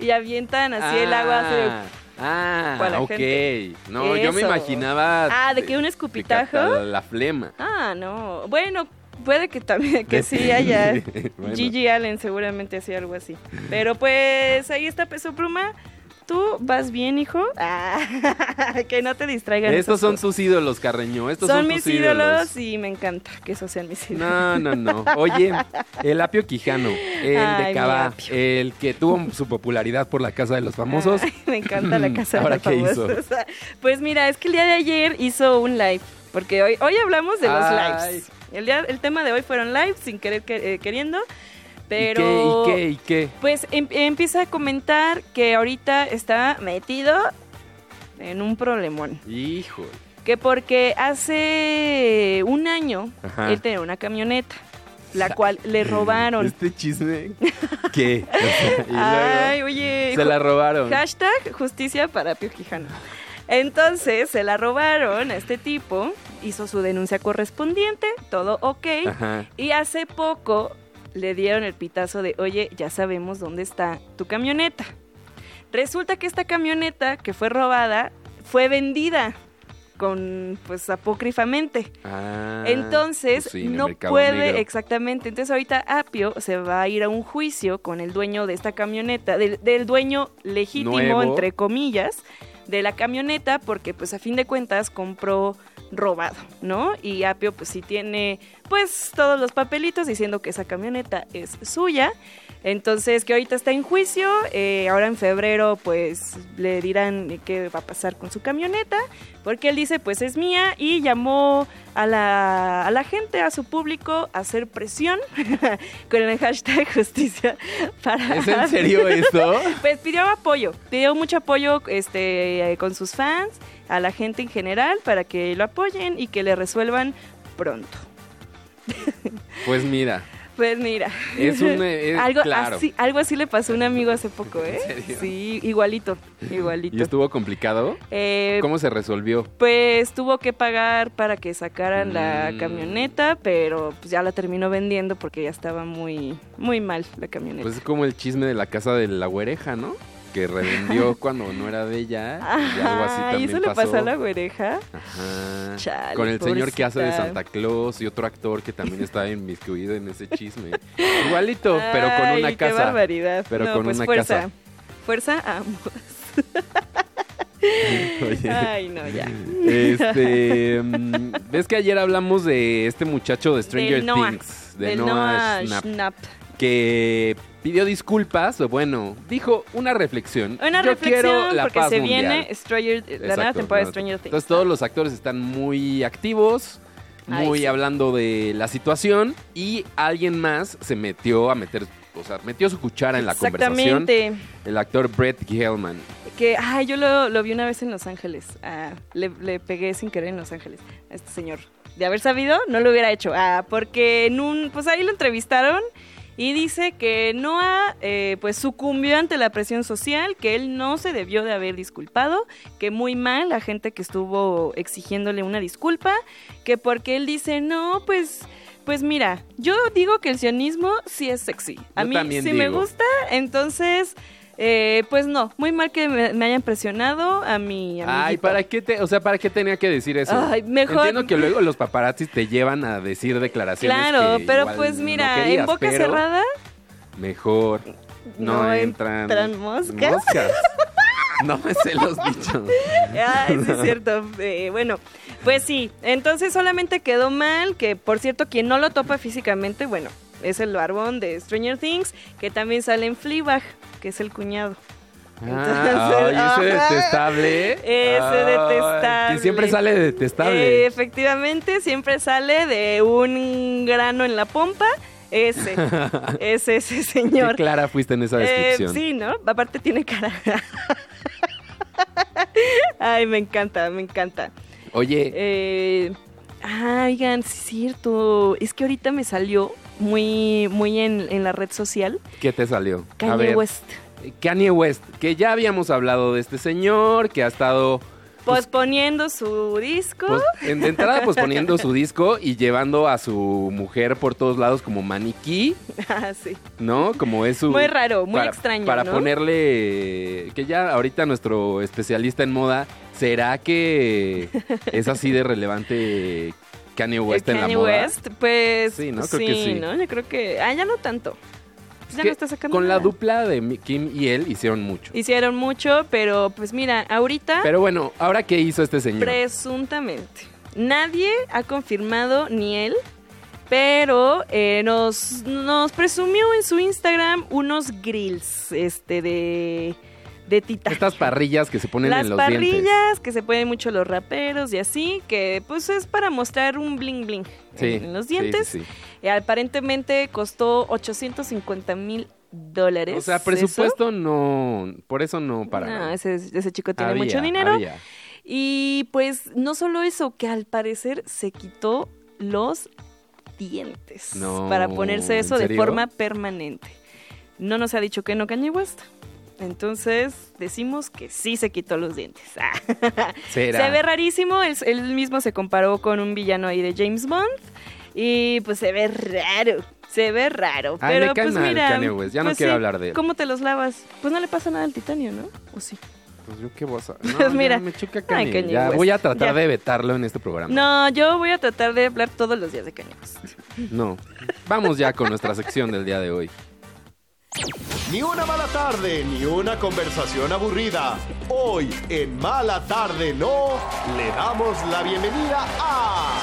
A: y avientan así el agua. así de-
B: Ah,
A: para
B: ok.
A: gente.
B: No, yo me imaginaba...
A: Ah, ¿de que un escupitajo?
B: La flema.
A: Ah, no. Bueno, puede que también, que sí haya.
B: Bueno.
A: Gigi Allen seguramente hacía algo así. Pero pues ahí está Peso Pluma. ¿Tú vas bien, hijo? Ah, que no te distraigan.
B: Estos son tus ídolos, Carreño. Estos
A: Son
B: son,
A: mis
B: tus
A: ídolos y me encanta que esos sean mis ídolos.
B: No, no, no. Oye, el Apio Quijano, el
A: Ay,
B: de Cabá, el que tuvo su popularidad por la Casa de los Famosos.
A: Ay, me encanta la casa
B: ¿Ahora
A: de los
B: qué hizo?
A: famosos. Pues mira, es que el día de ayer hizo un live. Porque hoy, hoy hablamos de los
B: Ay.
A: lives. El, día, el tema de hoy fueron lives, sin querer que- eh, queriendo. Pero.
B: ¿Y qué? ¿Y qué? ¿Y qué?
A: Pues em- empieza a comentar que ahorita está metido en un problemón.
B: Hijo.
A: Que porque hace un año
B: Ajá.
A: él tenía una camioneta, la cual le robaron.
B: Este chisme. ¿Qué? Y luego
A: Ay, oye.
B: se la robaron.
A: Hashtag justicia para Pio Quijano. Entonces se la robaron a este tipo, hizo su denuncia correspondiente, todo ok.
B: Ajá.
A: Y hace poco le dieron el pitazo de, oye, ya sabemos dónde está tu camioneta. Resulta que esta camioneta que fue robada fue vendida con, pues, apócrifamente.
B: Ah,
A: Entonces,
B: pues sí, en el
A: no puede,
B: negro.
A: exactamente. Entonces, ahorita Apio se va a ir a un juicio con el dueño de esta camioneta, del, del dueño legítimo,
B: Nuevo.
A: entre comillas, de la camioneta, porque, pues, a fin de cuentas, compró robado, ¿no? Y Apio, pues, sí tiene, pues, todos los papelitos diciendo que esa camioneta es suya. Entonces, que ahorita está en juicio, eh, ahora en febrero, pues, le dirán qué va a pasar con su camioneta, porque él dice, pues, es mía, y llamó a la, a la gente, a su público, a hacer presión con el hashtag justicia para...
B: ¿Es en serio esto?
A: Pues pidió apoyo, pidió mucho apoyo este, eh, con sus fans, a la gente en general, para que lo apoyen y que le resuelvan pronto.
B: Pues mira,
A: Pues mira,
B: es un... es-
A: algo,
B: claro.
A: así, algo así le pasó a un amigo hace poco, ¿eh?
B: ¿En serio?
A: Sí, igualito,
B: ¿Y
A: igualito.
B: estuvo complicado?
A: Eh,
B: ¿Cómo se resolvió?
A: pues tuvo que pagar para que sacaran la
B: Mm.
A: camioneta, pero pues ya la terminó vendiendo porque ya estaba muy, muy mal la camioneta.
B: Pues es como el chisme de la casa de la güereja, ¿no? Que revendió cuando no era de ella. Y algo así
A: Ajá,
B: también
A: ¿y eso le pasó a la güereja?
B: Ajá.
A: Chale,
B: Con el señor que hace de. Santa Claus y otro actor que también está inmiscuido en ese chisme. Igualito, pero con
A: Ay,
B: una
A: qué
B: casa.
A: barbaridad.
B: Pero
A: No,
B: con
A: pues
B: una
A: fuerza.
B: casa.
A: Fuerza a ambos.
B: Oye,
A: Ay, no, ya.
B: este, mm, ¿ves que ayer hablamos de este muchacho de Stranger
A: Del Noah.
B: Things? De Noah
A: Noah
B: Schnapp,
A: Schnapp.
B: que pidió disculpas, o bueno, dijo una reflexión.
A: Una
B: Yo
A: reflexión
B: quiero la
A: porque
B: paz
A: se
B: mundial.
A: viene Stranger, la nueva temporada de Stranger Things.
B: Entonces todos los actores están muy activos,
A: Ay,
B: muy
A: sí.
B: hablando de la situación y alguien más se metió a meter, o sea, metió su cuchara en la conversación.
A: Exactamente.
B: El actor Brett Gelman.
A: Que, ay, yo lo, lo vi una vez en Los Ángeles. Ah, le, le pegué sin querer en Los Ángeles a este señor. De haber sabido, no lo hubiera hecho. Ah, porque en un, pues ahí lo entrevistaron y dice que Noah eh, pues sucumbió ante la presión social, que él no se debió de haber disculpado, que muy mal la gente que estuvo exigiéndole una disculpa, que porque él dice, no, pues... Pues mira, yo digo que el sionismo sí es sexy. A
B: Yo
A: mí sí me gusta, entonces Eh, pues no, muy mal que me, me hayan presionado a mi amiguito.
B: Ay, ¿para qué te, o sea, ¿para qué tenía que decir eso?
A: Ay, mejor-
B: Entiendo que luego los paparazzis te llevan a decir declaraciones
A: Claro,
B: que
A: pero pues
B: no
A: mira,
B: querías,
A: en boca cerrada
B: Mejor no,
A: No
B: entran,
A: entran moscas.
B: moscas. No me sé los dichos.
A: Ay, sí es cierto. Eh, bueno, pues sí. Entonces solamente quedó mal, que por cierto, quien no lo topa físicamente, bueno, es el barbón de Stranger Things, que también sale en Fleabag, que es el cuñado.
B: Ah, ay, ese detestable.
A: Ese
B: Ay,
A: detestable.
B: Y siempre sale
A: Eh,
B: detestable.
A: efectivamente, siempre sale de un grano en la pompa. Ese, ese, ese
B: Qué
A: señor.
B: clara fuiste en esa
A: Eh,
B: descripción.
A: sí, ¿no? Aparte tiene cara. Ay, me encanta, me encanta.
B: Oye,
A: Eh, ah, oigan, sí es cierto. Es que ahorita me salió muy, muy en, en la red social
B: ¿qué te salió? A
A: Kanye
B: ver,
A: West.
B: Kanye West, que ya habíamos hablado de este señor, que ha estado pues,
A: Posponiendo su disco.
B: pues, en- de entrada pues poniendo su disco y llevando a su mujer por todos lados como maniquí,
A: Ah, sí.
B: ¿no? Como es su...
A: Muy raro, muy
B: para-
A: extraño,
B: Para
A: ¿no?
B: ponerle... Que ya ahorita nuestro especialista en moda, ¿será que es así de relevante Kanye West en la
A: Kanye
B: moda?
A: West, pues
B: Sí, ¿no? Creo que sí.
A: ¿no? Yo creo que... Ah, ya no tanto. Ya no está sacando
B: Con la dupla de Kim y él hicieron mucho.
A: Hicieron mucho, pero pues mira, ahorita
B: Pero bueno, ¿ahora qué hizo este señor?
A: presuntamente nadie ha confirmado ni él, pero eh, nos, nos presumió en su Instagram unos grills este de de titanio.
B: Estas parrillas que se ponen
A: Las
B: en los
A: parrillas
B: dientes.
A: que se ponen mucho los raperos y así, que pues es para mostrar un bling bling
B: Sí,
A: en, en los
B: sí,
A: dientes.
B: sí.
A: Eh, aparentemente costó 850 mil dólares.
B: O sea,
A: eso.
B: presupuesto no, por eso no para.
A: No, ese, ese chico tiene
B: Había,
A: mucho dinero.
B: había.
A: Y pues no solo eso, que al parecer se quitó los dientes
B: No,
A: para ponerse eso
B: ¿en
A: de forma permanente. No nos ha dicho que no Kanye West. Entonces decimos que sí se quitó los dientes.
B: Será.
A: Se ve rarísimo, él, él mismo se comparó con un villano ahí de James Bond y pues se ve raro, se ve raro.
B: Ay,
A: pero
B: me
A: pues
B: mal
A: mira,
B: Kanye West, ya no
A: pues
B: quiero
A: sí,
B: hablar de él.
A: ¿Cómo te los lavas? Pues no le pasa nada al titanio, ¿no? ¿O sí?
B: Pues yo qué saber. No,
A: Pues mira.
B: me choca
A: Ay,
B: Kanye.
A: Kanye
B: ya
A: West.
B: voy a tratar
A: Ya.
B: de vetarlo en este programa.
A: No, yo voy a tratar de hablar todos los días de Kanye West.
B: No. Vamos ya con nuestra sección del día de hoy.
D: Ni una mala tarde, ni una conversación aburrida. Hoy en Mala Tarde No le damos la bienvenida a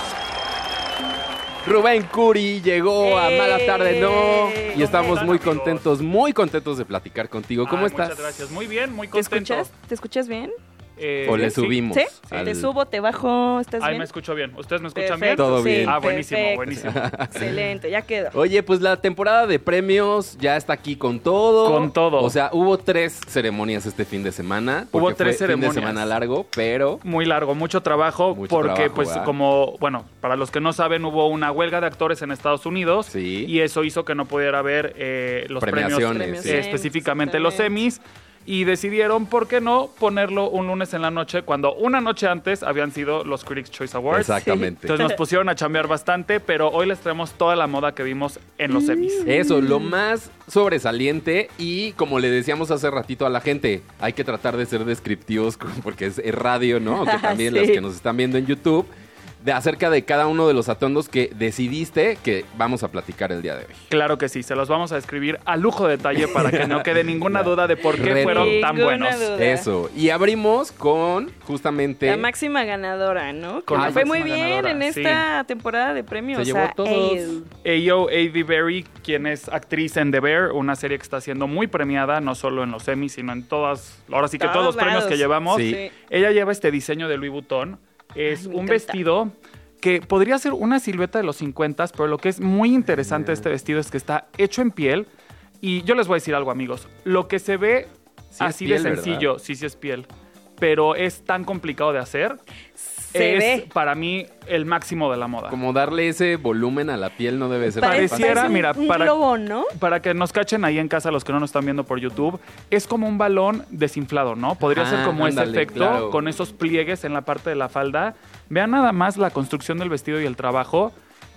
B: Rubén Curi llegó a
A: ¡Eh!
B: Mala Tarde No y
E: ¿Cómo
B: estamos
E: están,
B: muy
E: amigos?
B: contentos, muy contentos de platicar contigo. ¿Cómo
E: Ay,
B: estás?
E: Muchas gracias. Muy bien, muy
A: ¿Te
E: contento.
A: escuchas? ¿Te escuchas bien?
E: Eh,
B: O le
E: sí.
B: subimos.
A: ¿Sí?
B: al-
A: ¿Te subo, te bajo? ¿Estás
E: Ahí
A: bien?
E: me escucho bien. ¿Ustedes me escuchan
A: Perfecto,
B: Todo
A: sí,
B: bien.
E: Ah, buenísimo,
A: perfecto.
E: buenísimo.
A: Excelente, ya quedó.
B: Oye, pues la temporada de premios ya está aquí con todo.
E: Con todo.
B: O sea, hubo tres ceremonias este fin de semana.
E: Hubo tres
B: fue
E: ceremonias.
B: Fin de semana largo, pero
E: Muy largo, mucho trabajo,
B: Mucho
E: porque
B: trabajo,
E: pues
B: ¿verdad?
E: como, bueno, para los que no saben, hubo una huelga de actores en Estados Unidos
B: Sí.
E: y eso hizo que no pudiera haber eh, los premios,
B: Premiaciones,
A: sí.
E: eh, específicamente los semis. Y decidieron, ¿por qué no?, ponerlo un lunes en la noche, cuando una noche antes habían sido los Critics' Choice Awards.
B: exactamente.
E: Entonces nos pusieron a chambear bastante, pero hoy les traemos toda la moda que vimos en los semis.
B: Eso, lo más sobresaliente y como le decíamos hace ratito a la gente, hay que tratar de ser descriptivos porque es, radio, ¿no? Aunque también
A: Sí.
B: los que nos están viendo en YouTube, de acerca de cada uno de los atuendos que decidiste que vamos a platicar el día de hoy.
E: Claro que sí, se los vamos a describir a lujo de detalle para que no quede ninguna duda de por qué
B: Reto.
E: fueron tan
A: Ninguna
E: buenos.
A: duda.
B: Eso. Y abrimos con justamente...
A: La máxima ganadora, ¿no?
E: Con
A: Que
B: la
A: fue muy bien
E: ganadora,
A: en
E: sí.
A: esta temporada de premios.
B: Se
A: o
B: llevó
A: sea,
B: todos.
E: Ayo A.V. Berry, quien es actriz en The Bear, una serie que está siendo muy premiada, no solo en los semis, sino en todas, ahora sí que todos,
A: Todos
E: los premios
A: lados.
E: que llevamos.
B: Sí.
E: Ella lleva este diseño de Louis Vuitton. Es
A: Ay,
E: un
A: encanta.
E: vestido que podría ser una silueta de los 50, pero lo que es muy interesante de este vestido es que está hecho en piel. Y yo les voy a decir algo, amigos. Lo que se ve
B: Sí
E: así
B: piel,
E: de
B: ¿verdad?
E: sencillo, sí, sí es piel, pero es tan complicado de hacer.
A: Se
E: es
A: ve.
E: para mí el máximo de la moda.
B: Como darle ese volumen a la piel no debe ser
E: Pareciera,
A: un-
E: mira,
A: un
E: para-
A: globo, ¿no?
E: Para que nos cachen ahí en casa los que no nos están viendo por YouTube, es como un balón desinflado, ¿no? Podría
B: Ah,
E: ser como ese efecto
B: claro.
E: con esos pliegues en la parte de la falda. Vean nada más la construcción del vestido y el trabajo.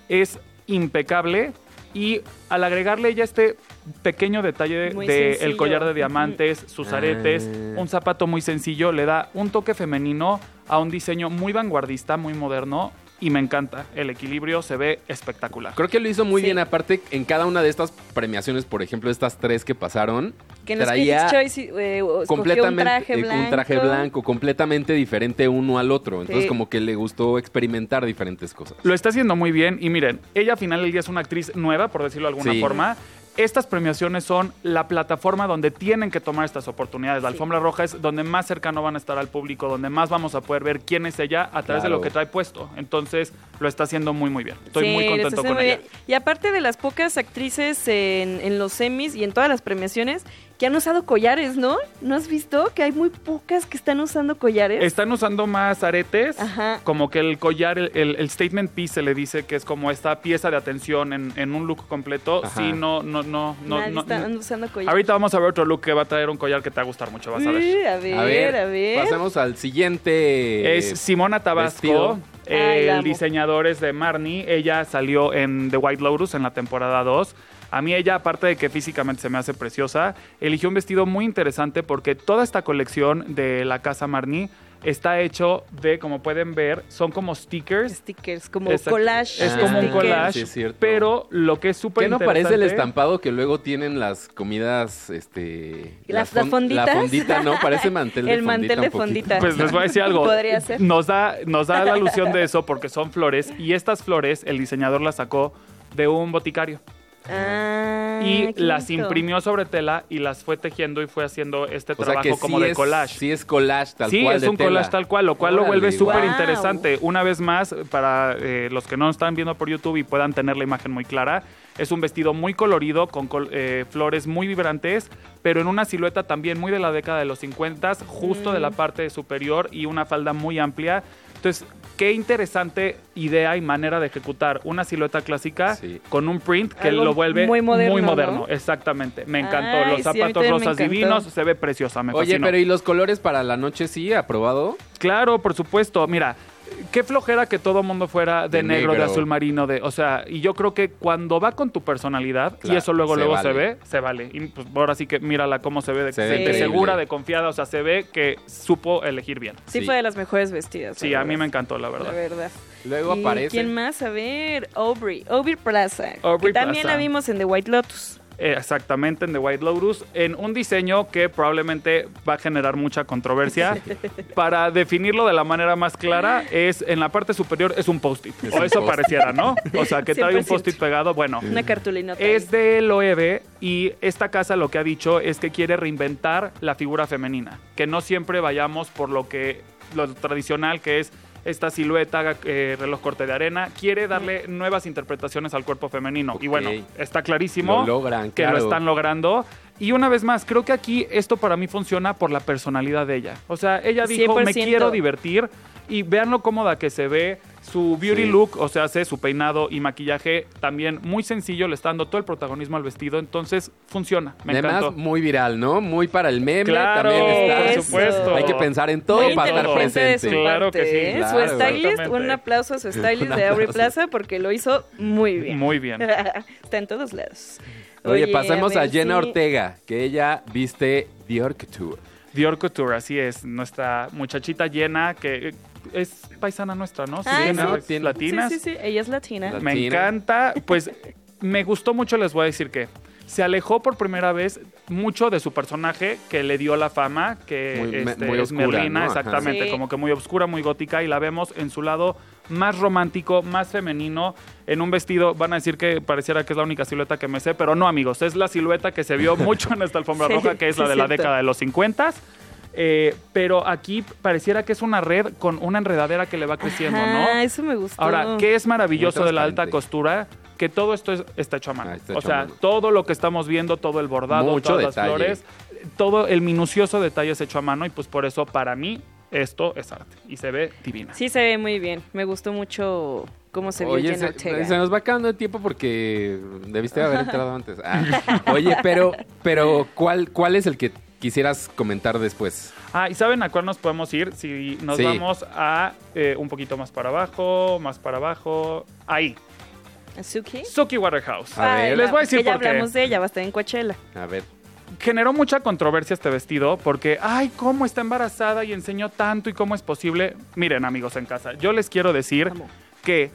E: Es impecable y al agregarle ya este pequeño detalle del
A: sencillo.
E: collar de diamantes, sus
B: Ah.
E: aretes, un zapato muy sencillo, le da un toque femenino a un diseño muy vanguardista, muy moderno y me encanta. El equilibrio se ve espectacular.
B: Creo que lo hizo muy
A: Sí.
B: bien. Aparte, en cada una de estas premiaciones, por ejemplo, estas tres que pasaron,
A: Que en
B: traía
A: Choice eh,
B: completamente
A: un traje
B: eh,
A: blanco.
B: un traje blanco, completamente diferente uno al otro. Entonces,
A: Sí.
B: como que le gustó experimentar diferentes cosas.
E: Lo está haciendo muy bien y miren, ella al final del día es una actriz nueva, por decirlo de alguna
B: Sí.
E: forma. Estas premiaciones son la plataforma donde tienen que tomar estas oportunidades. La
A: Sí.
E: alfombra roja es donde más cercano van a estar al público, donde más vamos a poder ver quién es ella a través de lo que trae puesto. Entonces, lo está haciendo muy, muy bien. Estoy
A: Sí,
E: muy contento con
A: muy
E: ella.
A: bien. Y aparte de las pocas actrices en, en los semis y en todas las premiaciones que han usado collares, ¿no? ¿No has visto que hay muy pocas que están usando collares?
E: Están usando más aretes,
A: Ajá.
E: como que el collar, el, el- el statement piece se le dice que es como esta pieza de atención en, en un look completo.
B: Ajá.
E: Sí, no, no, no, no.
A: Nadie
E: no-
A: está usando collares.
E: Ahorita vamos a ver otro look que va a traer un collar que te va a gustar mucho, vas a ver.
A: Uh, a ver, a ver.
B: pasemos al siguiente.
E: Es Simona Tabasco.
B: vestido.
E: El diseñador es de Marnie. Ella salió en The White Lotus en la temporada 2. A mí ella, aparte de que físicamente se me hace preciosa, eligió un vestido muy interesante porque toda esta colección de la casa Marnie está hecho de, como pueden ver, son como stickers.
A: Stickers, como
E: Exacto.
A: collage.
E: Es como un
A: stickers.
E: collage,
B: Sí, es cierto.
E: pero lo que es súper
B: ¿Qué no parece el estampado que luego tienen las comidas, este...
A: Las- las fonditas.
B: La fondita, ¿no? Parece mantel de
A: El
B: fondita
A: mantel
B: un
A: de fondita.
E: Pues les voy a decir algo.
A: Podría ser.
E: Nos da, nos da la alusión de eso porque son flores y estas flores el diseñador las sacó de un boticario
A: Ah,
E: y las
A: bonito.
E: imprimió sobre tela y las fue tejiendo y fue haciendo este
B: O sea
E: trabajo
B: que
E: como
B: sí
E: de
B: es-
E: collage.
B: Sí es collage tal
E: sí,
B: cual
E: es
B: de
E: un
B: tela.
E: collage tal cual, lo cual lo vuelve súper
A: wow.
E: interesante. Una vez más, para eh, los que no están viendo por YouTube y puedan tener la imagen muy clara, es un vestido muy colorido, con col- eh, flores muy vibrantes, pero en una silueta también muy de la década de los 50, justo de la parte superior y una falda muy amplia. Entonces, qué interesante idea y manera de ejecutar una silueta clásica
B: Sí.
E: con un print que
A: Algo
E: lo vuelve
A: muy moderno,
E: moderno.
A: ¿no?
E: Exactamente, me encantó.
A: Ay,
E: Los zapatos rosas divinos, se ve preciosa, me
B: Oye,
E: fascinó.
B: pero ¿y los colores para la noche sí? ¿Aprobado?
E: Claro, por supuesto. Mira, qué flojera que todo mundo fuera de,
B: De
E: negro, de azul marino, de, o sea, y yo creo que cuando va con tu personalidad y eso luego
B: se
E: luego
B: vale.
E: se ve, se vale. Y pues ahora sí que mírala cómo se ve de,
B: Se ve
E: de
A: increíble.
E: segura, de confiada, o sea, se ve que supo elegir bien.
A: Sí,
B: Sí.
A: fue de las mejores vestidas.
E: Sí, a mí
A: verdad.
E: me encantó, la
A: La
E: verdad.
A: verdad.
B: Luego
A: ¿Y
B: aparece...
A: ¿Quién más? A ver, Aubrey. Aubrey Plaza.
E: Aubrey
A: que también
E: Plaza.
A: la vimos en The White Lotus.
E: Eh, Exactamente, en The White Lotus, en un diseño que probablemente va a generar mucha controversia. Para definirlo de la manera más clara, es en la parte superior es un post-it.
B: Es
E: O
B: un
E: eso pareciera, ¿no? O sea, que trae un
A: 100%.
E: post-it pegado. Bueno,
A: Una cartulinota.
E: Es de Loewe y esta casa lo que ha dicho es que quiere reinventar la figura femenina, que no siempre vayamos por lo que lo tradicional que es esta silueta, eh, reloj corte de arena, quiere darle nuevas interpretaciones al cuerpo femenino. Y bueno, está clarísimo
B: Lo logran,
E: que
B: claro.
E: lo están logrando. Y una vez más, creo que aquí esto para mí funciona por la personalidad de ella. O sea, ella dijo, me
A: 100%.
E: quiero divertir y vean lo cómoda que se ve. Su beauty
B: Sí.
E: look, o sea, hace su peinado y maquillaje también muy sencillo, le está dando todo el protagonismo al vestido, entonces funciona. Me
B: Además,
E: encantó.
B: muy viral, ¿no? Muy para el meme
E: Claro,
B: también está.
E: por supuesto.
B: Hay que pensar en todo
A: Muy
B: para estar presente.
E: Claro que sí,
A: ¿eh?
B: claro.
A: Su stylist, un aplauso a su stylist de Aubrey. Plaza porque lo hizo muy bien.
E: Muy bien.
A: Está en todos lados.
B: Oye, pasemos a,
A: ver
B: Jenna Ortega, que ella viste Dior Couture.
E: Dior Couture, así es, nuestra muchachita llena que eh, es paisana nuestra, ¿no?
A: Ah,
E: tiene
B: sí.
E: latinas.
A: Sí, sí, sí. Ella es latina.
B: La-
E: Me encanta. Pues me gustó mucho, les voy a decir que se alejó por primera vez mucho de su personaje que le dio la fama, que
B: Muy me-
E: este,
B: muy
E: es
B: oscura,
E: Merlina,
B: ¿no?
E: Exactamente,
A: Sí.
E: como que muy oscura, muy gótica, y la vemos en su lado más romántico, más femenino, en un vestido, van a decir que pareciera que es la única silueta que me sé, pero no amigos, es la silueta que se vio mucho en esta alfombra
A: Sí,
E: roja, que es
A: sí
E: la de
A: es
E: la
A: cierto.
E: década de los 50 eh, pero aquí pareciera que es una red con una enredadera que le va creciendo,
A: Ajá,
E: ¿no?
A: eso me gustó.
E: Ahora, ¿qué es maravilloso de la alta costura? Que todo esto es- está hecho a mano.
B: Ah,
E: o sea,
B: mano.
E: todo lo que estamos viendo, todo el bordado,
B: Mucho
E: todas
B: detalle.
E: las flores, todo el minucioso detalle es hecho a mano y pues por eso para mí esto es arte y se ve divina.
A: Sí se ve muy bien. Me gustó mucho cómo se vio
B: Oye,
A: Jenna
B: se,
A: Ortega.
B: se nos va acabando el tiempo porque debiste haber entrado antes. Ah, Oye, pero, pero ¿cuál, ¿cuál es el que quisieras comentar después?
E: Ah, ¿y saben a cuál nos podemos ir? Si nos
B: Sí.
E: vamos a eh, un poquito más para abajo, más para abajo, ahí.
A: Suki.
E: Suki Waterhouse.
B: A ver.
E: Les voy a decir
A: que ya
E: por qué.
A: hablamos de ella, va a estar en Coachella.
B: A ver.
E: Generó mucha controversia este vestido porque, ay, cómo está embarazada y enseñó tanto y cómo es posible. Miren, amigos en casa, yo les quiero decir que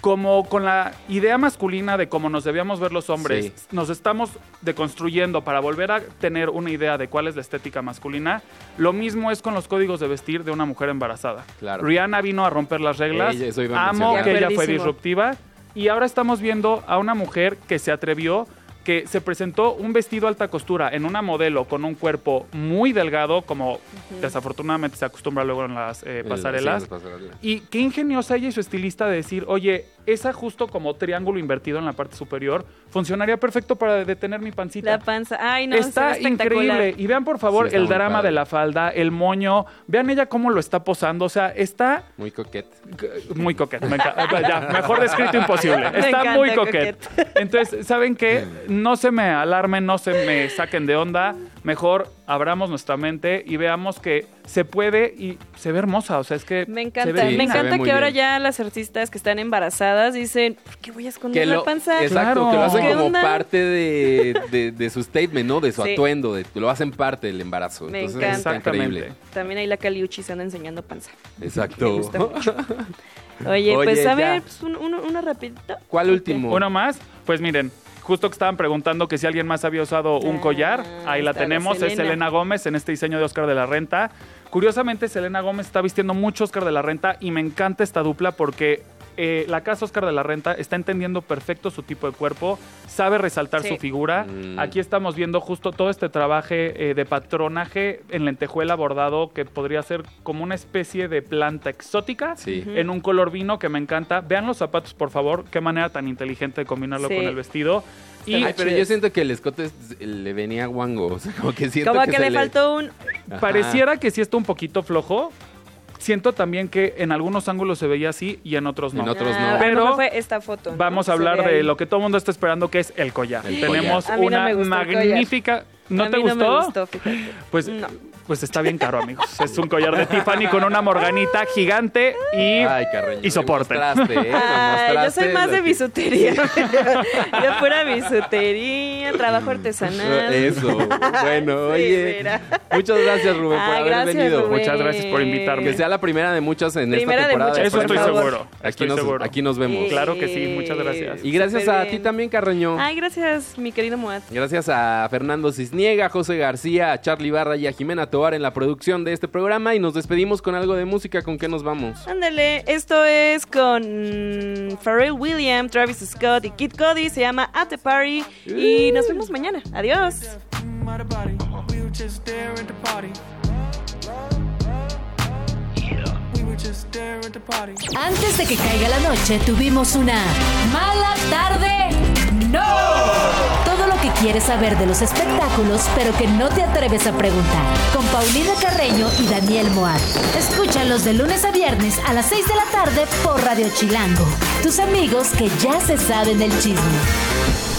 E: como con la idea masculina de cómo nos debíamos ver los hombres,
B: Sí.
E: nos estamos deconstruyendo para volver a tener una idea de cuál es la estética masculina, lo mismo es con los códigos de vestir de una mujer embarazada.
B: Claro.
E: Rihanna vino a romper las reglas,
B: Ella-
E: amo que ella fue disruptiva y ahora estamos viendo a una mujer que se atrevió que se presentó un vestido alta costura en una modelo con un cuerpo muy delgado, como desafortunadamente se acostumbra luego en las eh,
B: Eh,
E: pasarelas.
B: sí, las pasarelas.
E: Y qué ingeniosa ella y su estilista de decir, oye, esa justo como triángulo invertido en la parte superior funcionaría perfecto para detener mi pancita.
A: La panza. Ay, no,
E: está increíble. Y vean por favor
B: Sí,
E: el drama
B: padre.
E: de la falda, el moño. Vean ella cómo lo está posando. O sea, está
B: Muy coquete.
E: muy coquete. me encanta. Ya, mejor descrito imposible. Está
A: encanta
E: muy coquete. Entonces, ¿saben qué? No se me alarmen, no se me saquen de onda. Mejor abramos nuestra mente y veamos que se puede y se ve hermosa. O sea, es que.
A: Me
E: se
A: encanta,
E: ve
B: Sí,
A: me encanta que ahora
B: bien.
A: ya las artistas que están embarazadas dicen, ¿por qué voy a esconder
B: Que
A: la
B: lo,
A: panza?
B: exacto,
E: Claro.
B: que lo hacen
A: ¿Qué
B: como
A: onda?
B: parte de, de- de su statement, ¿no? De su
A: Sí.
B: atuendo, de, lo hacen parte del embarazo.
A: Me
B: Entonces
A: encanta.
B: está increíble.
A: También ahí la Caliuchi se anda enseñando panza. Me
B: Exacto.
A: gusta mucho. Oye,
B: Oye,
A: pues a ver, pues, un- uno, uno rapidito.
B: ¿Cuál último?
E: Uno más, pues miren, justo que estaban preguntando que si alguien más había usado un
A: Ah,
E: collar, ahí la tenemos, es.
A: Selena
E: Gómez en este diseño de Oscar de la Renta. Curiosamente, Selena Gómez está vistiendo mucho Oscar de la Renta y me encanta esta dupla porque eh, la casa Oscar de la Renta está entendiendo perfecto su tipo de cuerpo, sabe resaltar
A: Sí.
E: su figura.
B: Mm.
E: Aquí estamos viendo justo todo este trabajo eh, de patronaje en lentejuela bordado que podría ser como una especie de planta exótica
B: Sí.
E: en un color vino que me encanta. Vean los zapatos, por favor. Qué manera tan inteligente de combinarlo
A: Sí.
E: con el vestido. Y
B: Ay, pero yo siento que el escote es- le venía guango. O sea, como que siento
A: Como
B: que,
A: que,
B: se
A: le faltó un...
B: Ajá.
E: pareciera que sí está un poquito flojo. Siento también que en algunos ángulos se veía así y en otros no.
B: En otros
A: Ah,
B: no.
A: a lo
E: Pero
A: fue esta foto. ¿no?
E: Vamos a hablar de
A: ahí.
E: lo que todo el mundo está esperando, que es el collar.
B: El
E: Tenemos
A: collar. A mí no
E: una magnífica... ¿No
A: A
E: te
A: mí
E: gustó?
A: No me gustó, fíjate.
E: Pues,
A: No.
E: Pues está bien caro, amigos. Es un collar de Tiffany con una morganita gigante y...
B: Ay, Carreño.
E: y soporte.
B: ¿eh?
A: Ay, yo soy más de bisutería. yo pura bisutería, trabajo artesanal.
B: Eso. Bueno,
A: Sí,
B: oye.
A: mira.
B: Muchas gracias, Rubén, por
A: Ay,
B: haber
A: gracias,
B: venido.
A: Rubén.
E: Muchas gracias por invitarme.
B: Que sea la primera de muchas en
A: Primera
B: esta
A: de
B: temporada.
A: muchas,
E: Eso estoy seguro.
B: Aquí
E: Estoy
B: nos,
E: seguro.
B: aquí nos vemos.
E: Claro que sí, muchas gracias.
B: Y gracias a ti también, Carreño.
A: Ay, gracias, mi querido Moat.
B: Gracias a Fernando Cisniega, José García, a Charlie Barra y a Jimena Tobar en la producción de este programa. Y nos despedimos con algo de música. ¿Con qué nos vamos?
A: Ándale, esto es con Pharrell Williams, Travis Scott y Kid Cody. Se llama At the Party. Y nos vemos mañana. Adiós.
C: Antes de que caiga la noche, tuvimos una mala tarde. ¡No! Todo lo que quieres saber de los espectáculos, pero que no te atreves a preguntar. Con Paulina Carreño y Daniel Moat. Escúchalos de lunes a viernes a las 6 de la tarde por Radio Chilango. Tus amigos que ya se saben el chisme.